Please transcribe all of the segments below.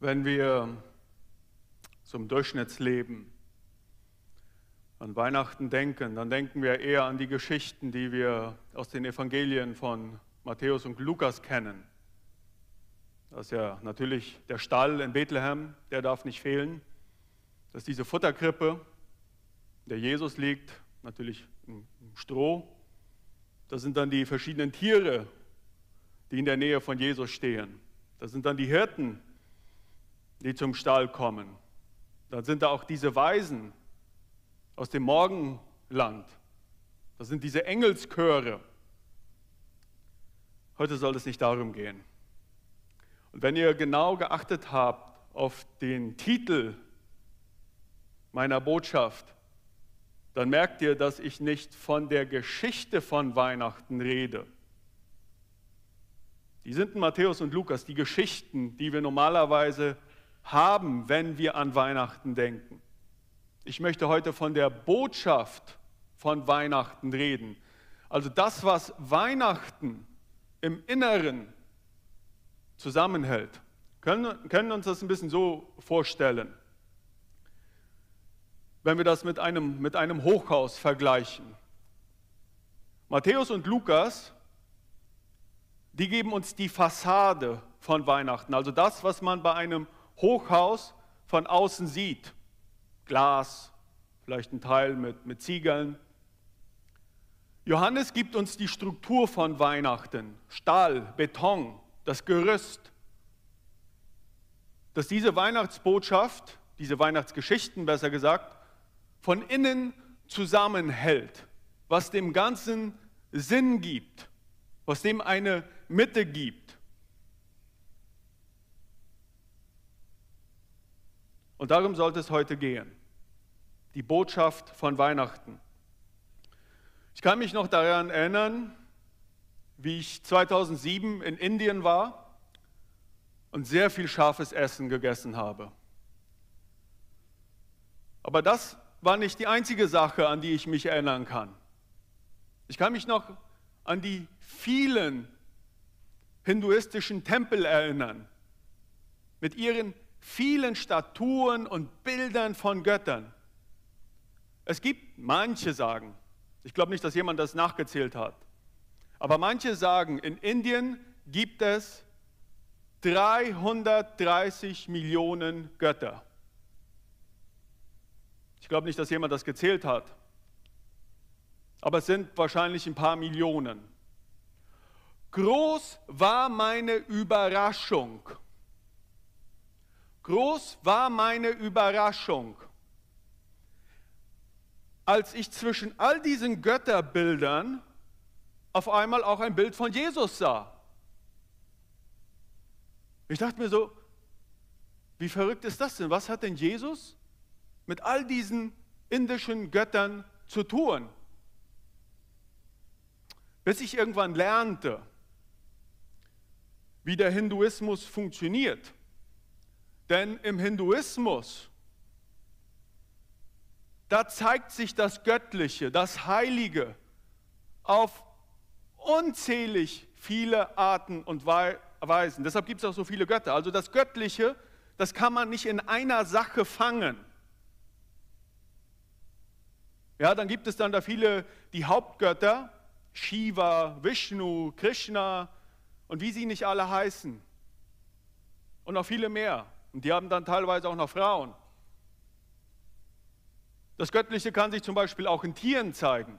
Wenn wir zum Durchschnittsleben an Weihnachten denken, dann denken wir eher an die Geschichten, die wir aus den Evangelien von Matthäus und Lukas kennen. Das ist ja natürlich der Stall in Bethlehem, der darf nicht fehlen. Das ist diese Futterkrippe, in der Jesus liegt, natürlich im Stroh. Das sind dann die verschiedenen Tiere, die in der Nähe von Jesus stehen. Das sind dann die Hirten, die zum Stall kommen. Dann sind da auch diese Weisen aus dem Morgenland. Das sind diese Engelschöre. Heute soll es nicht darum gehen. Und wenn ihr genau geachtet habt auf den Titel meiner Botschaft, dann merkt ihr, dass ich nicht von der Geschichte von Weihnachten rede. Die sind in Matthäus und Lukas, die Geschichten, die wir normalerweise haben, wenn wir an Weihnachten denken. Ich möchte heute von der Botschaft von Weihnachten reden. Also das, was Weihnachten im Inneren zusammenhält. Können, können uns das ein bisschen so vorstellen. Wenn wir das mit einem, mit einem Hochhaus vergleichen. Matthäus und Lukas, die geben uns die Fassade von Weihnachten, also das, was man bei einem Hochhaus von außen sieht. Glas, vielleicht ein Teil mit, mit Ziegeln. Johannes gibt uns die Struktur von Weihnachten, Stahl, Beton, das Gerüst. Dass diese Weihnachtsbotschaft, diese Weihnachtsgeschichten besser gesagt, von innen zusammenhält, was dem Ganzen Sinn gibt, was dem eine Mitte gibt. Und darum sollte es heute gehen. Die Botschaft von Weihnachten. Ich kann mich noch daran erinnern, wie ich 2007 in Indien war und sehr viel scharfes Essen gegessen habe. Aber das war nicht die einzige Sache, an die ich mich erinnern kann. Ich kann mich noch an die vielen hinduistischen Tempel erinnern, mit ihren vielen Statuen und Bildern von Göttern. Es gibt manche sagen, ich glaube nicht, dass jemand das nachgezählt hat, aber manche sagen, in Indien gibt es 330 Millionen Götter. Ich glaube nicht, dass jemand das gezählt hat, aber es sind wahrscheinlich ein paar Millionen. Groß war meine Überraschung, Groß war meine Überraschung, als ich zwischen all diesen Götterbildern auf einmal auch ein Bild von Jesus sah. Ich dachte mir so, wie verrückt ist das denn? Was hat denn Jesus mit all diesen indischen Göttern zu tun? Bis ich irgendwann lernte, wie der Hinduismus funktioniert denn im Hinduismus, da zeigt sich das Göttliche, das Heilige auf unzählig viele Arten und Weisen. Deshalb gibt es auch so viele Götter. Also das Göttliche, das kann man nicht in einer Sache fangen. Ja, dann gibt es dann da viele, die Hauptgötter, Shiva, Vishnu, Krishna und wie sie nicht alle heißen. Und noch viele mehr. Und die haben dann teilweise auch noch Frauen. Das Göttliche kann sich zum Beispiel auch in Tieren zeigen.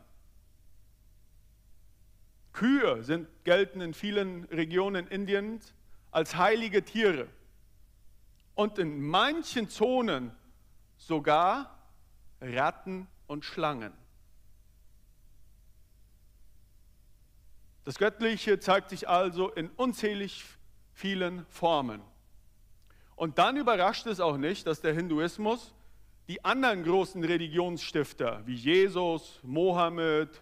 Kühe sind, gelten in vielen Regionen Indiens als heilige Tiere. Und in manchen Zonen sogar Ratten und Schlangen. Das Göttliche zeigt sich also in unzählig vielen Formen. Und dann überrascht es auch nicht, dass der Hinduismus die anderen großen Religionsstifter wie Jesus, Mohammed,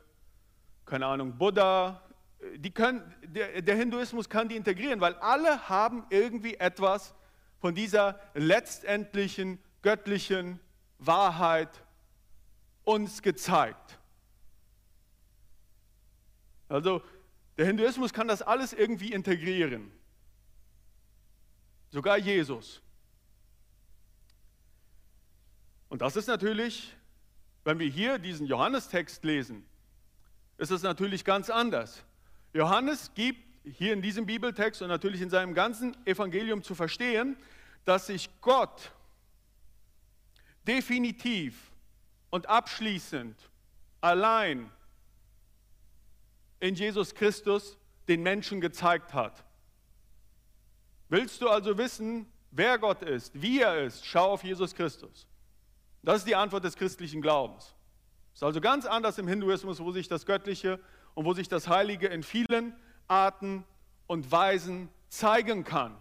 keine Ahnung, Buddha, die können, der, der Hinduismus kann die integrieren, weil alle haben irgendwie etwas von dieser letztendlichen göttlichen Wahrheit uns gezeigt. Also der Hinduismus kann das alles irgendwie integrieren. Sogar Jesus. Und das ist natürlich, wenn wir hier diesen Johannestext lesen, ist es natürlich ganz anders. Johannes gibt hier in diesem Bibeltext und natürlich in seinem ganzen Evangelium zu verstehen, dass sich Gott definitiv und abschließend allein in Jesus Christus den Menschen gezeigt hat. Willst du also wissen, wer Gott ist, wie er ist, schau auf Jesus Christus. Das ist die Antwort des christlichen Glaubens. Ist also ganz anders im Hinduismus, wo sich das Göttliche und wo sich das Heilige in vielen Arten und Weisen zeigen kann.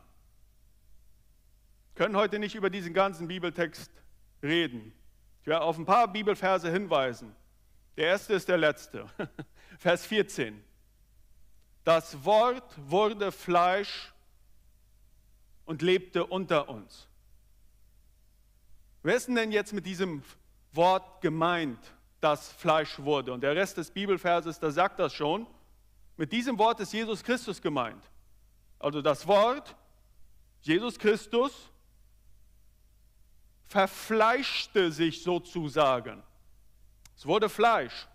Wir können heute nicht über diesen ganzen Bibeltext reden. Ich werde auf ein paar Bibelverse hinweisen. Der erste ist der letzte. Vers 14. Das Wort wurde Fleisch und lebte unter uns. Wer ist denn jetzt mit diesem Wort gemeint, das Fleisch wurde? Und der Rest des Bibelverses, da sagt das schon. Mit diesem Wort ist Jesus Christus gemeint. Also das Wort, Jesus Christus, verfleischte sich sozusagen. Es wurde Fleisch.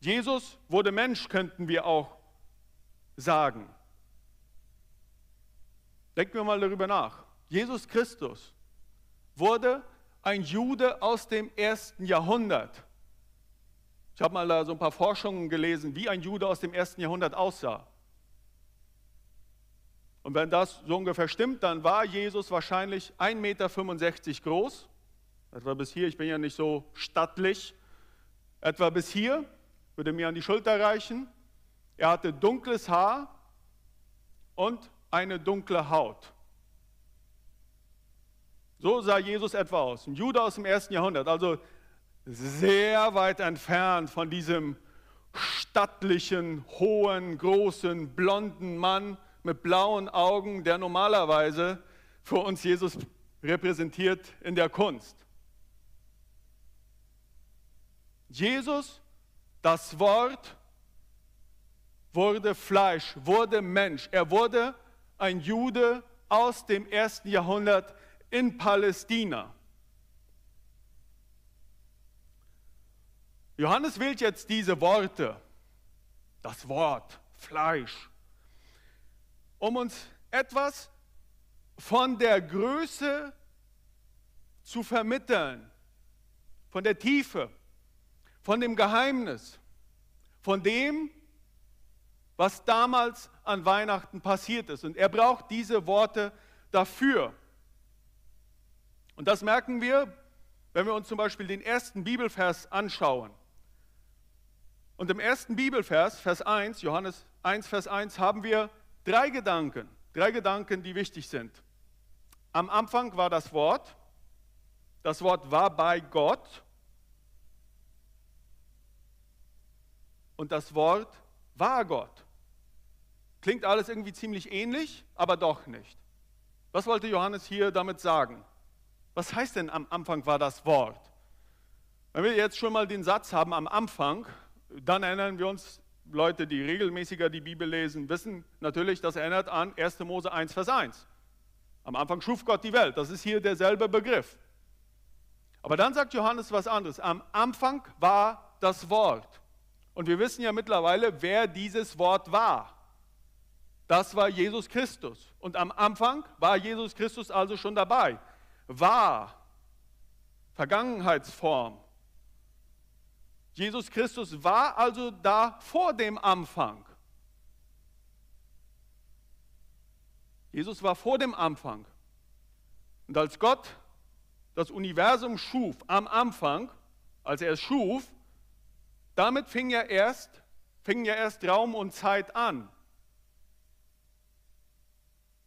Jesus wurde Mensch, könnten wir auch sagen. Denken wir mal darüber nach. Jesus Christus wurde ein Jude aus dem ersten Jahrhundert. Ich habe mal da so ein paar Forschungen gelesen, wie ein Jude aus dem ersten Jahrhundert aussah. Und wenn das so ungefähr stimmt, dann war Jesus wahrscheinlich 1,65 Meter groß, etwa bis hier, ich bin ja nicht so stattlich, etwa bis hier, würde mir an die Schulter reichen. Er hatte dunkles Haar und eine dunkle Haut. So sah Jesus etwa aus, ein Jude aus dem ersten Jahrhundert, also sehr weit entfernt von diesem stattlichen, hohen, großen, blonden Mann mit blauen Augen, der normalerweise für uns Jesus repräsentiert in der Kunst. Jesus, das Wort, wurde Fleisch, wurde Mensch. Er wurde ein Jude aus dem ersten Jahrhundert in Palästina. Johannes wählt jetzt diese Worte, das Wort Fleisch, um uns etwas von der Größe zu vermitteln, von der Tiefe, von dem Geheimnis, von dem, was damals an Weihnachten passiert ist. Und er braucht diese Worte dafür. Und das merken wir, wenn wir uns zum Beispiel den ersten Bibelvers anschauen. Und im ersten Bibelvers, Vers 1, Johannes 1, Vers 1, haben wir drei Gedanken, drei Gedanken, die wichtig sind. Am Anfang war das Wort, das Wort war bei Gott und das Wort war Gott. Klingt alles irgendwie ziemlich ähnlich, aber doch nicht. Was wollte Johannes hier damit sagen? Was heißt denn am Anfang war das Wort? Wenn wir jetzt schon mal den Satz haben am Anfang, dann erinnern wir uns, Leute, die regelmäßiger die Bibel lesen, wissen natürlich, das erinnert an 1. Mose 1, Vers 1. Am Anfang schuf Gott die Welt. Das ist hier derselbe Begriff. Aber dann sagt Johannes was anderes. Am Anfang war das Wort. Und wir wissen ja mittlerweile, wer dieses Wort war. Das war Jesus Christus. Und am Anfang war Jesus Christus also schon dabei. War, Vergangenheitsform. Jesus Christus war also da vor dem Anfang. Jesus war vor dem Anfang. Und als Gott das Universum schuf am Anfang, als er es schuf, damit fing ja erst, fing ja erst Raum und Zeit an.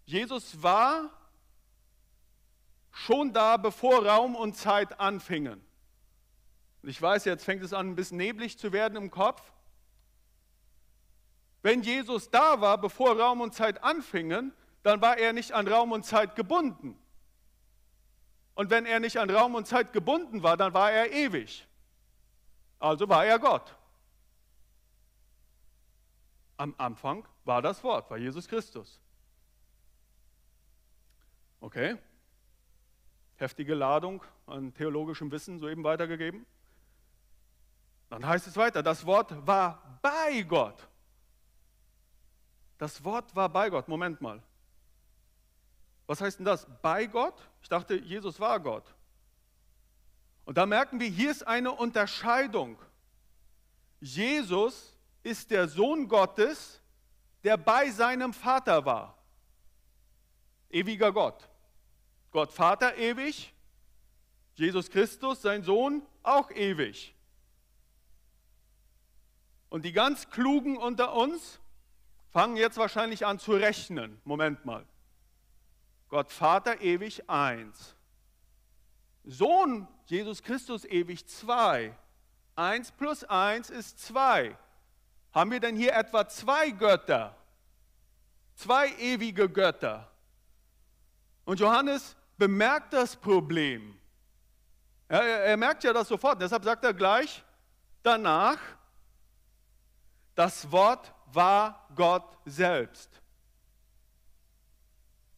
Jesus war schon da, bevor Raum und Zeit anfingen. Ich weiß, jetzt fängt es an, ein bisschen neblig zu werden im Kopf. Wenn Jesus da war, bevor Raum und Zeit anfingen, dann war er nicht an Raum und Zeit gebunden. Und wenn er nicht an Raum und Zeit gebunden war, dann war er ewig. Also war er Gott. Am Anfang war das Wort, war Jesus Christus. Okay? heftige Ladung an theologischem Wissen soeben weitergegeben. Dann heißt es weiter, das Wort war bei Gott. Das Wort war bei Gott. Moment mal. Was heißt denn das? Bei Gott? Ich dachte, Jesus war Gott. Und da merken wir, hier ist eine Unterscheidung. Jesus ist der Sohn Gottes, der bei seinem Vater war. Ewiger Gott. Gott Vater ewig, Jesus Christus, sein Sohn, auch ewig. Und die ganz Klugen unter uns fangen jetzt wahrscheinlich an zu rechnen. Moment mal. Gott Vater ewig eins. Sohn Jesus Christus ewig zwei. Eins plus eins ist zwei. Haben wir denn hier etwa zwei Götter? Zwei ewige Götter. Und Johannes bemerkt das Problem. Er, er, merkt ja das sofort. Deshalb sagt er gleich danach, das Wort war Gott selbst.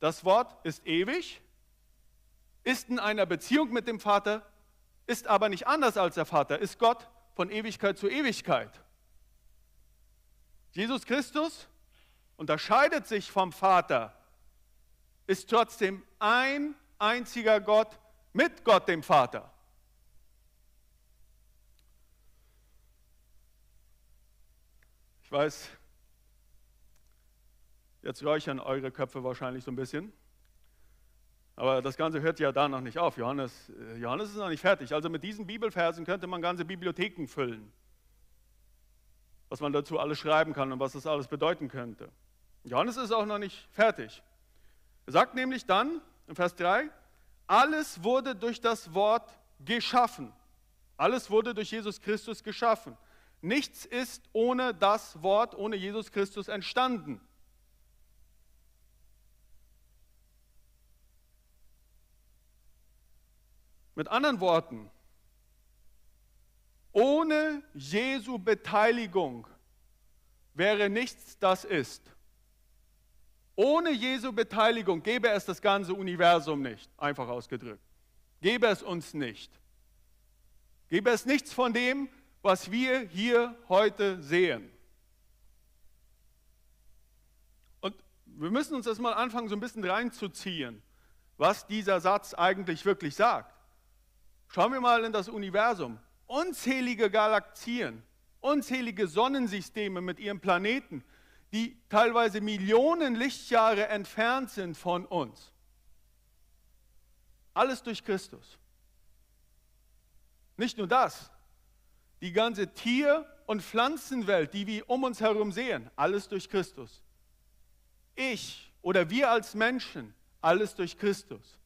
Das Wort ist ewig, ist in einer Beziehung mit dem Vater, ist aber nicht anders als der Vater, ist Gott von Ewigkeit zu Ewigkeit. Jesus Christus unterscheidet sich vom Vater, ist trotzdem ein einziger Gott mit Gott dem Vater. Ich weiß, jetzt räuchern eure Köpfe wahrscheinlich so ein bisschen. Aber das Ganze hört ja da noch nicht auf. Johannes, äh, Johannes ist noch nicht fertig. Also mit diesen Bibelversen könnte man ganze Bibliotheken füllen. Was man dazu alles schreiben kann und was das alles bedeuten könnte. Johannes ist auch noch nicht fertig. Er sagt nämlich dann in Vers 3, alles wurde durch das Wort geschaffen. Alles wurde durch Jesus Christus geschaffen. Nichts ist ohne das Wort, ohne Jesus Christus entstanden. Mit anderen Worten, ohne Jesu Beteiligung wäre nichts, das ist. Ohne Jesu Beteiligung gäbe es das ganze Universum nicht, einfach ausgedrückt. Gäbe es uns nicht. Gäbe es nichts von dem, was wir hier heute sehen. Und wir müssen uns das mal anfangen, so ein bisschen reinzuziehen, was dieser Satz eigentlich wirklich sagt. Schauen wir mal in das Universum. Unzählige Galaxien, unzählige Sonnensysteme mit ihren Planeten, die teilweise Millionen Lichtjahre entfernt sind von uns. Alles durch Christus. Nicht nur das, die ganze Tier- und Pflanzenwelt, die wir um uns herum sehen, alles durch Christus. Ich oder wir als Menschen, alles durch Christus.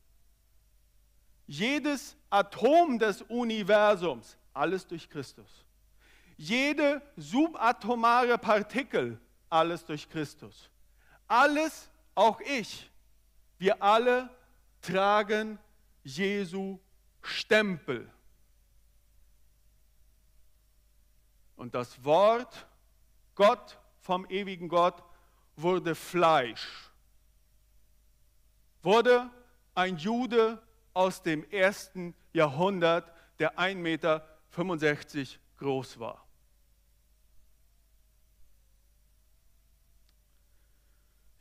Jedes Atom des Universums, alles durch Christus. Jede subatomare Partikel, alles durch Christus. Alles, auch ich, wir alle tragen Jesu Stempel. Und das Wort Gott vom ewigen Gott wurde Fleisch, wurde ein Jude aus dem ersten Jahrhundert, der 1,65 Meter groß war.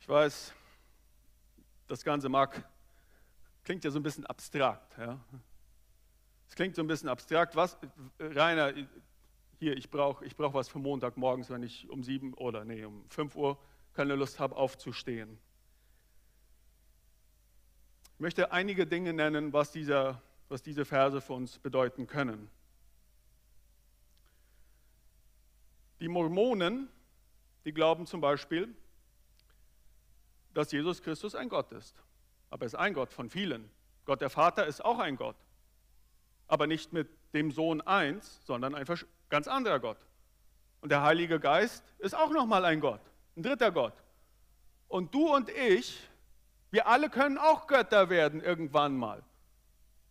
Ich weiß, das Ganze mag, klingt ja so ein bisschen abstrakt. Ja? Es klingt so ein bisschen abstrakt. Was, Rainer, hier, ich brauche ich brauch was für Montagmorgens, wenn ich um sieben oder nee, um fünf Uhr keine Lust habe, aufzustehen. Ich möchte einige Dinge nennen, was, dieser, was diese Verse für uns bedeuten können. Die Mormonen, die glauben zum Beispiel, dass Jesus Christus ein Gott ist. Aber er ist ein Gott von vielen. Gott der Vater ist auch ein Gott. Aber nicht mit dem Sohn eins, sondern ein ganz anderer Gott. Und der Heilige Geist ist auch nochmal ein Gott, ein dritter Gott. Und du und ich wir alle können auch Götter werden irgendwann mal.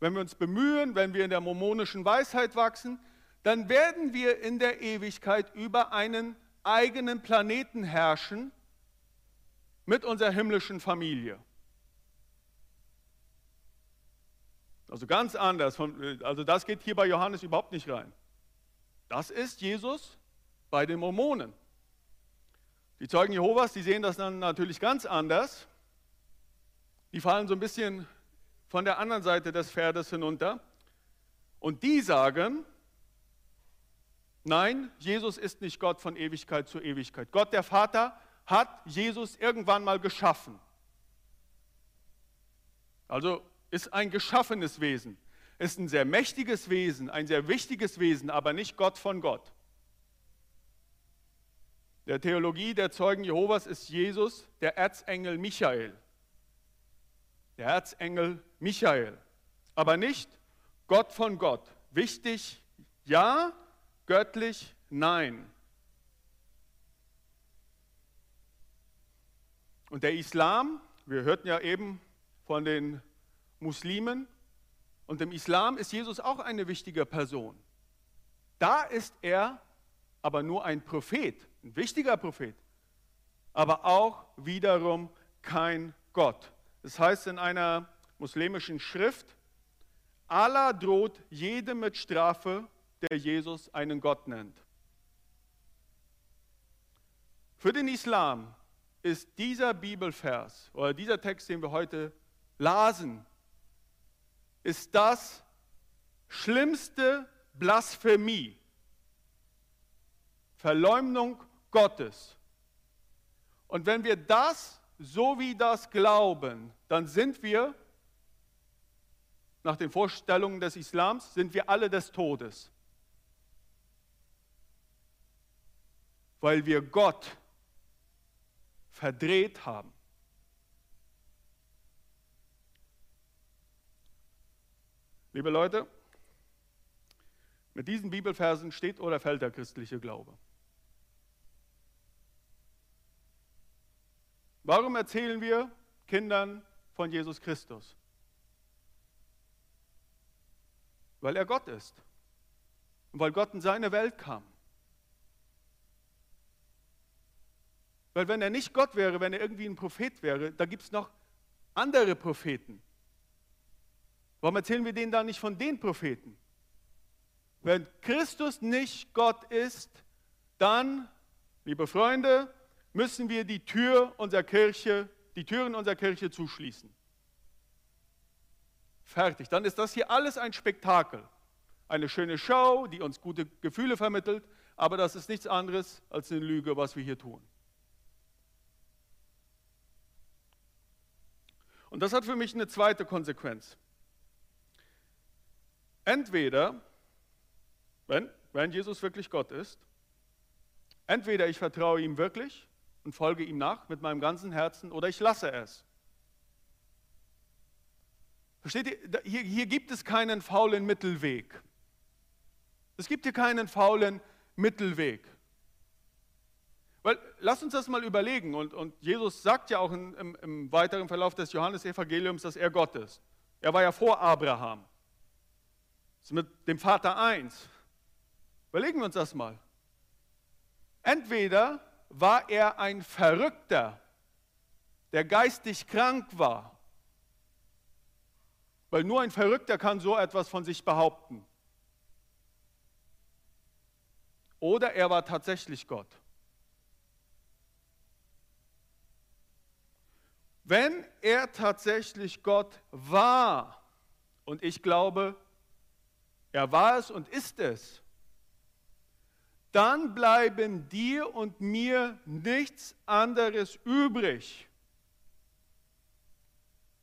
Wenn wir uns bemühen, wenn wir in der mormonischen Weisheit wachsen, dann werden wir in der Ewigkeit über einen eigenen Planeten herrschen mit unserer himmlischen Familie. Also ganz anders. Also das geht hier bei Johannes überhaupt nicht rein. Das ist Jesus bei den Mormonen. Die Zeugen Jehovas, die sehen das dann natürlich ganz anders. Die fallen so ein bisschen von der anderen Seite des Pferdes hinunter. Und die sagen, nein, Jesus ist nicht Gott von Ewigkeit zu Ewigkeit. Gott der Vater hat Jesus irgendwann mal geschaffen. Also ist ein geschaffenes Wesen, ist ein sehr mächtiges Wesen, ein sehr wichtiges Wesen, aber nicht Gott von Gott. Der Theologie der Zeugen Jehovas ist Jesus der Erzengel Michael. Der Erzengel Michael, aber nicht Gott von Gott. Wichtig, ja, göttlich, nein. Und der Islam, wir hörten ja eben von den Muslimen, und im Islam ist Jesus auch eine wichtige Person. Da ist er aber nur ein Prophet, ein wichtiger Prophet, aber auch wiederum kein Gott. Das heißt in einer muslimischen Schrift, Allah droht jedem mit Strafe, der Jesus einen Gott nennt. Für den Islam ist dieser Bibelvers oder dieser Text, den wir heute lasen, ist das schlimmste Blasphemie, Verleumdung Gottes. Und wenn wir das so wie das glauben, dann sind wir, nach den Vorstellungen des Islams, sind wir alle des Todes. Weil wir Gott verdreht haben. Liebe Leute, mit diesen Bibelversen steht oder fällt der christliche Glaube. Warum erzählen wir Kindern von Jesus Christus? Weil er Gott ist und weil Gott in seine Welt kam. Weil wenn er nicht Gott wäre, wenn er irgendwie ein Prophet wäre, da gibt es noch andere Propheten. Warum erzählen wir denen da nicht von den Propheten? Wenn Christus nicht Gott ist, dann, liebe Freunde, müssen wir die Tür unserer Kirche, die Türen unserer Kirche zuschließen. Fertig. Dann ist das hier alles ein Spektakel. Eine schöne Show, die uns gute Gefühle vermittelt, aber das ist nichts anderes als eine Lüge, was wir hier tun. Und das hat für mich eine zweite Konsequenz. Entweder, wenn, wenn Jesus wirklich Gott ist, entweder ich vertraue ihm wirklich und folge ihm nach mit meinem ganzen Herzen oder ich lasse es. Versteht ihr? Hier, hier gibt es keinen faulen Mittelweg. Es gibt hier keinen faulen Mittelweg. Weil, lass uns das mal überlegen. Und, und Jesus sagt ja auch in, im, im weiteren Verlauf des Johannesevangeliums, dass er Gott ist. Er war ja vor Abraham. Ist mit dem Vater eins. Überlegen wir uns das mal. Entweder war er ein Verrückter, der geistig krank war, weil nur ein Verrückter kann so etwas von sich behaupten. Oder er war tatsächlich Gott. Wenn er tatsächlich Gott war, und ich glaube, er war es und ist es, dann bleiben dir und mir nichts anderes übrig,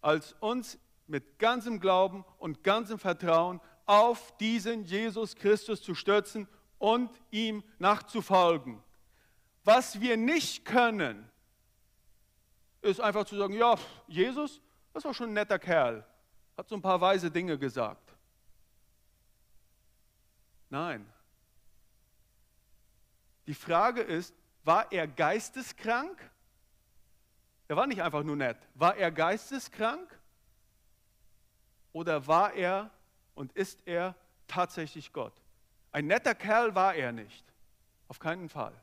als uns mit ganzem Glauben und ganzem Vertrauen auf diesen Jesus Christus zu stürzen und ihm nachzufolgen. Was wir nicht können, ist einfach zu sagen, ja, Jesus, das war schon ein netter Kerl, hat so ein paar weise Dinge gesagt. Nein. Die Frage ist, war er geisteskrank? Er war nicht einfach nur nett. War er geisteskrank? Oder war er und ist er tatsächlich Gott? Ein netter Kerl war er nicht. Auf keinen Fall.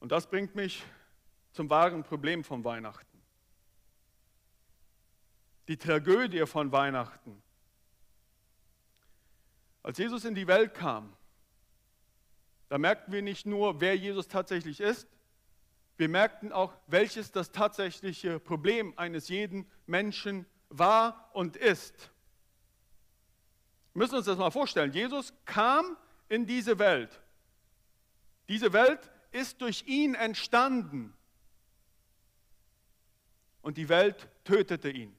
Und das bringt mich zum wahren Problem von Weihnachten. die Tragödie von Weihnachten. Als Jesus in die Welt kam, da merkten wir nicht nur, wer Jesus tatsächlich ist, wir merkten auch, welches das tatsächliche Problem eines jeden Menschen war und ist. Wir müssen uns das mal vorstellen. Jesus kam in diese Welt. Diese Welt ist durch ihn entstanden. Und die Welt tötete ihn.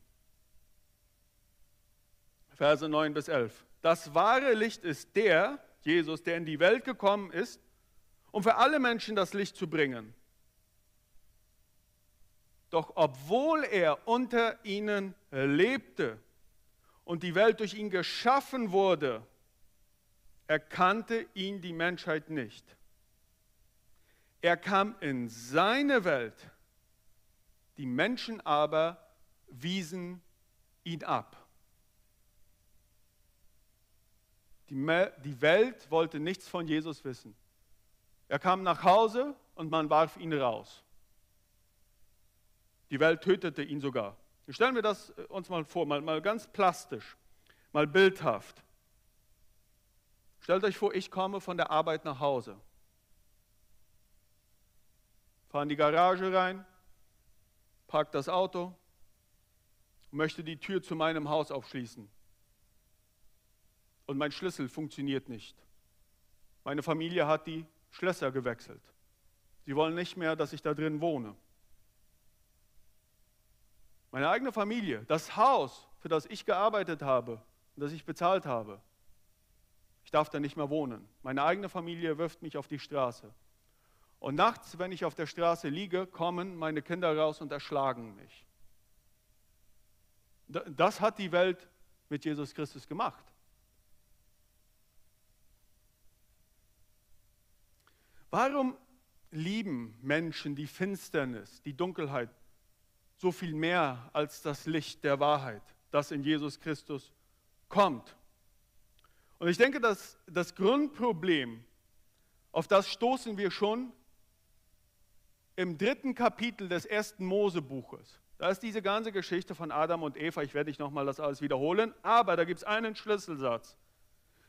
Verse 9 bis 11. Das wahre Licht ist der, Jesus, der in die Welt gekommen ist, um für alle Menschen das Licht zu bringen. Doch obwohl er unter ihnen lebte und die Welt durch ihn geschaffen wurde, erkannte ihn die Menschheit nicht. Er kam in seine Welt, die Menschen aber wiesen ihn ab. Die, Welt wollte nichts von Jesus wissen. Er kam nach Hause und man warf ihn raus. Die Welt tötete ihn sogar. Stellen wir das äh, uns mal vor, mal, mal ganz plastisch, mal bildhaft. Stellt euch vor, ich komme von der Arbeit nach Hause. Fahre in die Garage rein, parke das Auto, möchte die Tür zu meinem Haus aufschließen. Und mein Schlüssel funktioniert nicht. Meine Familie hat die Schlösser gewechselt. Sie wollen nicht mehr, dass ich da drin wohne. Meine eigene Familie, das Haus, für das ich gearbeitet habe und das ich bezahlt habe, ich darf da nicht mehr wohnen. Meine eigene Familie wirft mich auf die Straße. Und nachts, wenn ich auf der Straße liege, kommen meine Kinder raus und erschlagen mich. Das hat die Welt mit Jesus Christus gemacht. Warum lieben Menschen die Finsternis, die Dunkelheit so viel mehr als das Licht der Wahrheit, das in Jesus Christus kommt. Und ich denke, dass das Grundproblem, auf das stoßen wir schon im dritten Kapitel des ersten Mosebuches. Da ist diese ganze Geschichte von Adam und Eva. Ich werde nicht nochmal das alles wiederholen, aber da gibt es einen Schlüsselsatz.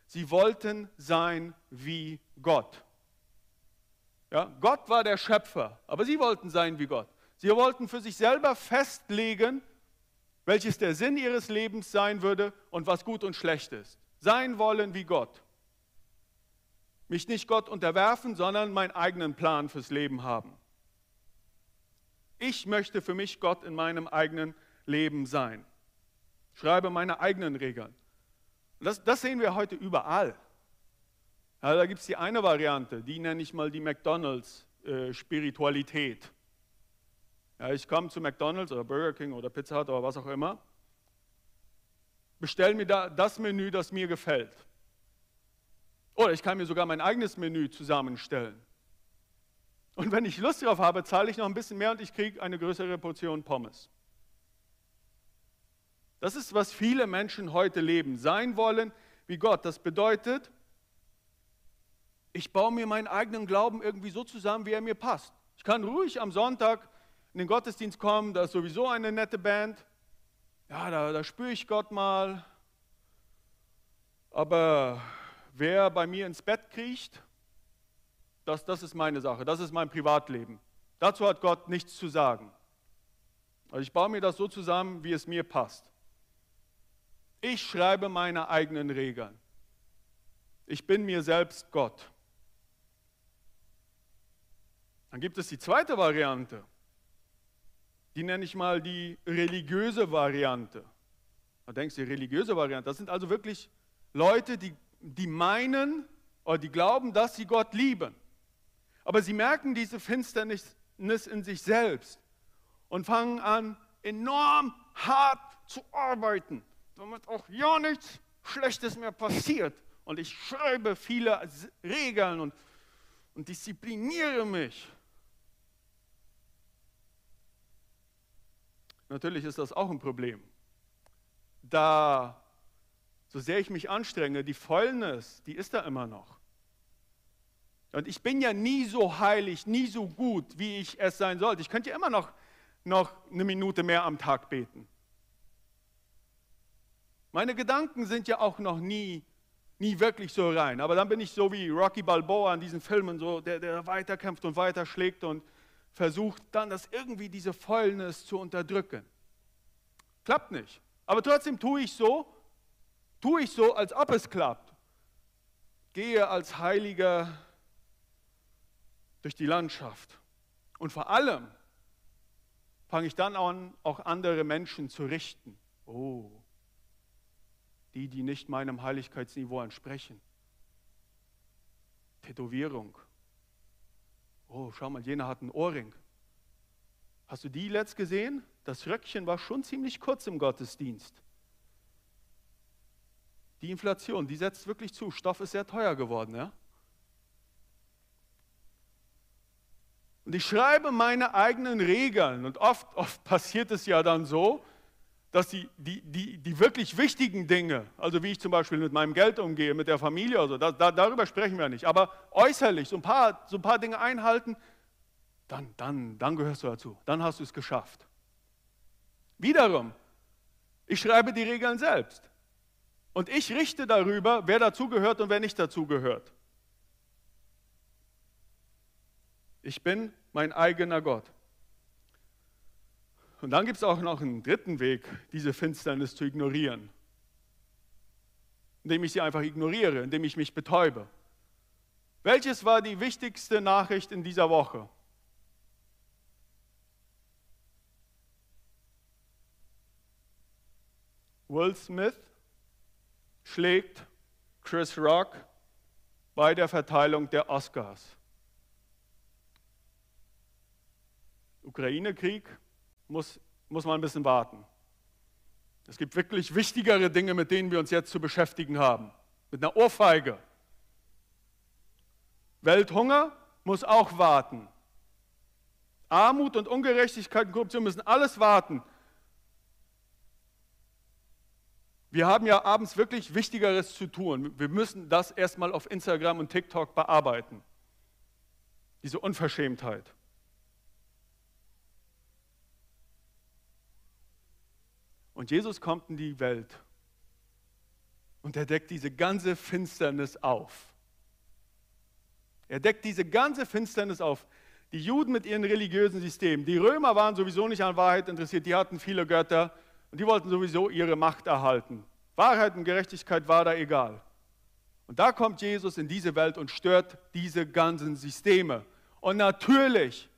Sie wollten sein wie Gott. Ja, Gott war der Schöpfer, aber sie wollten sein wie Gott. Sie wollten für sich selber festlegen, welches der Sinn ihres Lebens sein würde und was gut und schlecht ist. Sein wollen wie Gott. Mich nicht Gott unterwerfen, sondern meinen eigenen Plan fürs Leben haben. Ich möchte für mich Gott in meinem eigenen Leben sein. Schreibe meine eigenen Regeln. Das, das sehen wir heute überall. Ja, da gibt es die eine Variante, die nenne ich mal die McDonalds-Spiritualität. Äh, ja, ich komme zu McDonald's oder Burger King oder Pizza Hut oder was auch immer, bestelle mir da das Menü, das mir gefällt. Oder ich kann mir sogar mein eigenes Menü zusammenstellen. Und wenn ich Lust darauf habe, zahle ich noch ein bisschen mehr und ich kriege eine größere Portion Pommes. Das ist, was viele Menschen heute leben, sein wollen wie Gott. Das bedeutet, ich baue mir meinen eigenen Glauben irgendwie so zusammen, wie er mir passt. Ich kann ruhig am Sonntag in den Gottesdienst kommen, da ist sowieso eine nette Band. Ja, da, da spüre ich Gott mal. Aber wer bei mir ins Bett kriecht, das, das ist meine Sache, das ist mein Privatleben. Dazu hat Gott nichts zu sagen. Also ich baue mir das so zusammen, wie es mir passt. Ich schreibe meine eigenen Regeln. Ich bin mir selbst Gott. Dann gibt es die zweite Variante. Die nenne ich mal die religiöse Variante. Da denkst du, die religiöse Variante, das sind also wirklich Leute, die, die meinen oder die glauben, dass sie Gott lieben. Aber sie merken diese Finsternis in sich selbst und fangen an, enorm hart zu arbeiten, damit auch ja nichts Schlechtes mehr passiert. Und ich schreibe viele Regeln und, und diszipliniere mich. Natürlich ist das auch ein Problem. Da, so sehr ich mich anstrenge, die Fäulnis, die ist da immer noch. Und ich bin ja nie so heilig, nie so gut, wie ich es sein sollte. Ich könnte ja immer noch, noch eine Minute mehr am Tag beten. Meine Gedanken sind ja auch noch nie, nie wirklich so rein. Aber dann bin ich so wie Rocky Balboa in diesen Filmen, so, der, der weiterkämpft und weiterschlägt und versucht dann, das irgendwie diese Fäulnis zu unterdrücken. Klappt nicht. Aber trotzdem tue ich so, tue ich so, als ob es klappt. Gehe als Heiliger durch die Landschaft. Und vor allem fange ich dann an, auch andere Menschen zu richten. Oh, die, die nicht meinem Heiligkeitsniveau entsprechen. Tätowierung. Oh, schau mal, jener hat einen Ohrring. Hast du die letzt gesehen? Das Röckchen war schon ziemlich kurz im Gottesdienst. Die Inflation, die setzt wirklich zu. Stoff ist sehr teuer geworden. Ja? Und ich schreibe meine eigenen Regeln. Und oft, oft passiert es ja dann so, dass die, die, die, die wirklich wichtigen Dinge, also wie ich zum Beispiel mit meinem Geld umgehe, mit der Familie oder so, da, da, darüber sprechen wir nicht. Aber äußerlich so ein paar, so ein paar Dinge einhalten, dann, dann, dann gehörst du dazu. Dann hast du es geschafft. Wiederum, ich schreibe die Regeln selbst. Und ich richte darüber, wer dazugehört und wer nicht dazugehört. Ich bin mein eigener Gott. Und dann gibt es auch noch einen dritten Weg, diese Finsternis zu ignorieren. Indem ich sie einfach ignoriere, indem ich mich betäube. Welches war die wichtigste Nachricht in dieser Woche? Will Smith schlägt Chris Rock bei der Verteilung der Oscars. Ukraine-Krieg muss, muss man ein bisschen warten. Es gibt wirklich wichtigere Dinge, mit denen wir uns jetzt zu beschäftigen haben. Mit einer Ohrfeige. Welthunger muss auch warten. Armut und Ungerechtigkeit und Korruption müssen alles warten. Wir haben ja abends wirklich Wichtigeres zu tun. Wir müssen das erstmal auf Instagram und TikTok bearbeiten. Diese Unverschämtheit. Und Jesus kommt in die Welt und er deckt diese ganze Finsternis auf. Er deckt diese ganze Finsternis auf. Die Juden mit ihren religiösen Systemen. Die Römer waren sowieso nicht an Wahrheit interessiert, die hatten viele Götter und die wollten sowieso ihre Macht erhalten. Wahrheit und Gerechtigkeit war da egal. Und da kommt Jesus in diese Welt und stört diese ganzen Systeme. Und natürlich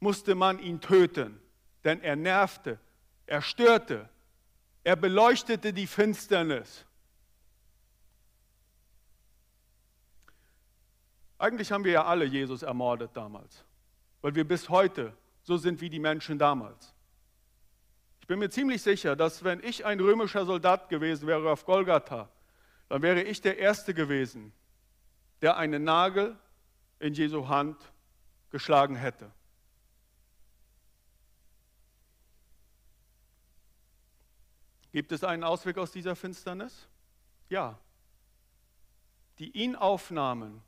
musste man ihn töten, denn er nervte, er störte. Er beleuchtete die Finsternis. Eigentlich haben wir ja alle Jesus ermordet damals, weil wir bis heute so sind wie die Menschen damals. Ich bin mir ziemlich sicher, dass wenn ich ein römischer Soldat gewesen wäre auf Golgatha, dann wäre ich der Erste gewesen, der einen Nagel in Jesu Hand geschlagen hätte. Gibt es einen Ausweg aus dieser Finsternis? Ja. Die ihn aufnahmen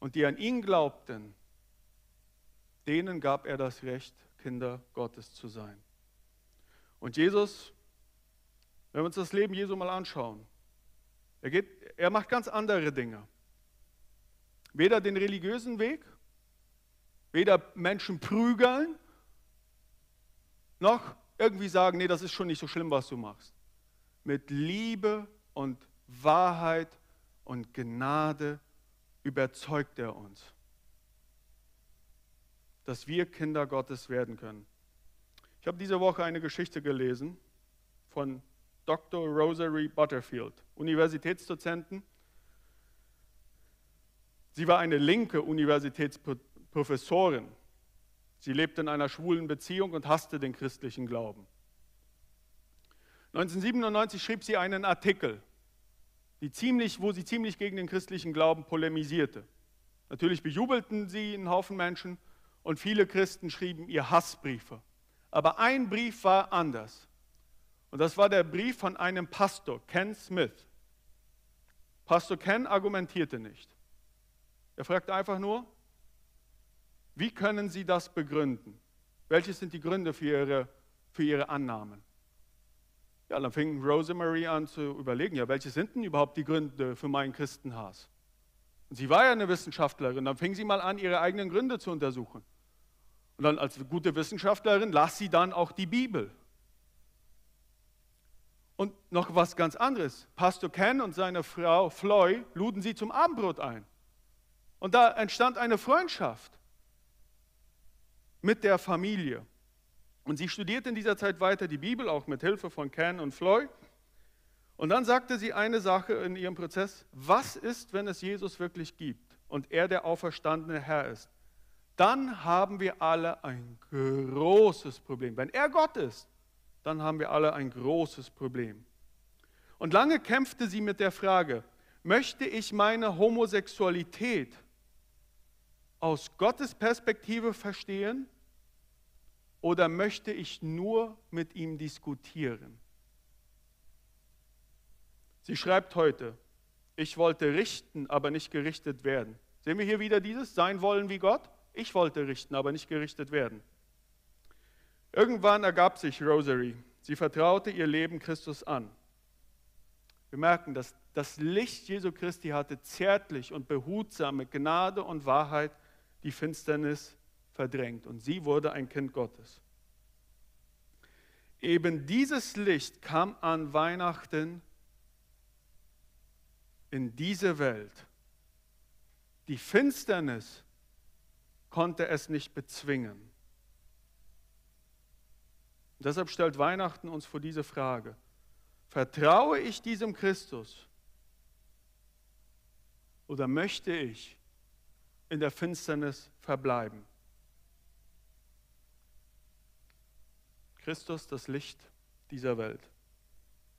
und die an ihn glaubten, denen gab er das Recht, Kinder Gottes zu sein. Und Jesus, wenn wir uns das Leben Jesu mal anschauen, er, geht, er macht ganz andere Dinge. Weder den religiösen Weg, weder Menschen prügeln, noch irgendwie sagen, nee, das ist schon nicht so schlimm, was du machst. Mit Liebe und Wahrheit und Gnade überzeugt er uns, dass wir Kinder Gottes werden können. Ich habe diese Woche eine Geschichte gelesen von Dr. Rosary Butterfield, Universitätsdozentin. Sie war eine linke Universitätsprofessorin Sie lebte in einer schwulen Beziehung und hasste den christlichen Glauben. 1997 schrieb sie einen Artikel, ziemlich, wo sie ziemlich gegen den christlichen Glauben polemisierte. Natürlich bejubelten sie einen Haufen Menschen und viele Christen schrieben ihr Hassbriefe. Aber ein Brief war anders. Und das war der Brief von einem Pastor, Ken Smith. Pastor Ken argumentierte nicht. Er fragte einfach nur, wie können Sie das begründen? Welche sind die Gründe für Ihre, für ihre Annahmen? Ja, dann fing Rosemary an zu überlegen, ja, welche sind denn überhaupt die Gründe für meinen Christenhass? Und sie war ja eine Wissenschaftlerin, dann fing sie mal an, ihre eigenen Gründe zu untersuchen. Und dann als gute Wissenschaftlerin las sie dann auch die Bibel. Und noch was ganz anderes. Pastor Ken und seine Frau Floy luden sie zum Abendbrot ein. Und da entstand eine Freundschaft mit der Familie. Und sie studierte in dieser Zeit weiter die Bibel, auch mit Hilfe von Ken und Floy. Und dann sagte sie eine Sache in ihrem Prozess, was ist, wenn es Jesus wirklich gibt und er der auferstandene Herr ist? Dann haben wir alle ein großes Problem. Wenn er Gott ist, dann haben wir alle ein großes Problem. Und lange kämpfte sie mit der Frage, möchte ich meine Homosexualität aus Gottes Perspektive verstehen oder möchte ich nur mit ihm diskutieren? Sie schreibt heute, ich wollte richten, aber nicht gerichtet werden. Sehen wir hier wieder dieses Sein wollen wie Gott? Ich wollte richten, aber nicht gerichtet werden. Irgendwann ergab sich Rosary. Sie vertraute ihr Leben Christus an. Wir merken, dass das Licht Jesu Christi hatte zärtlich und behutsam mit Gnade und Wahrheit die Finsternis verdrängt und sie wurde ein Kind Gottes. Eben dieses Licht kam an Weihnachten in diese Welt. Die Finsternis konnte es nicht bezwingen. Und deshalb stellt Weihnachten uns vor diese Frage. Vertraue ich diesem Christus oder möchte ich in der Finsternis verbleiben? Christus, das Licht dieser Welt.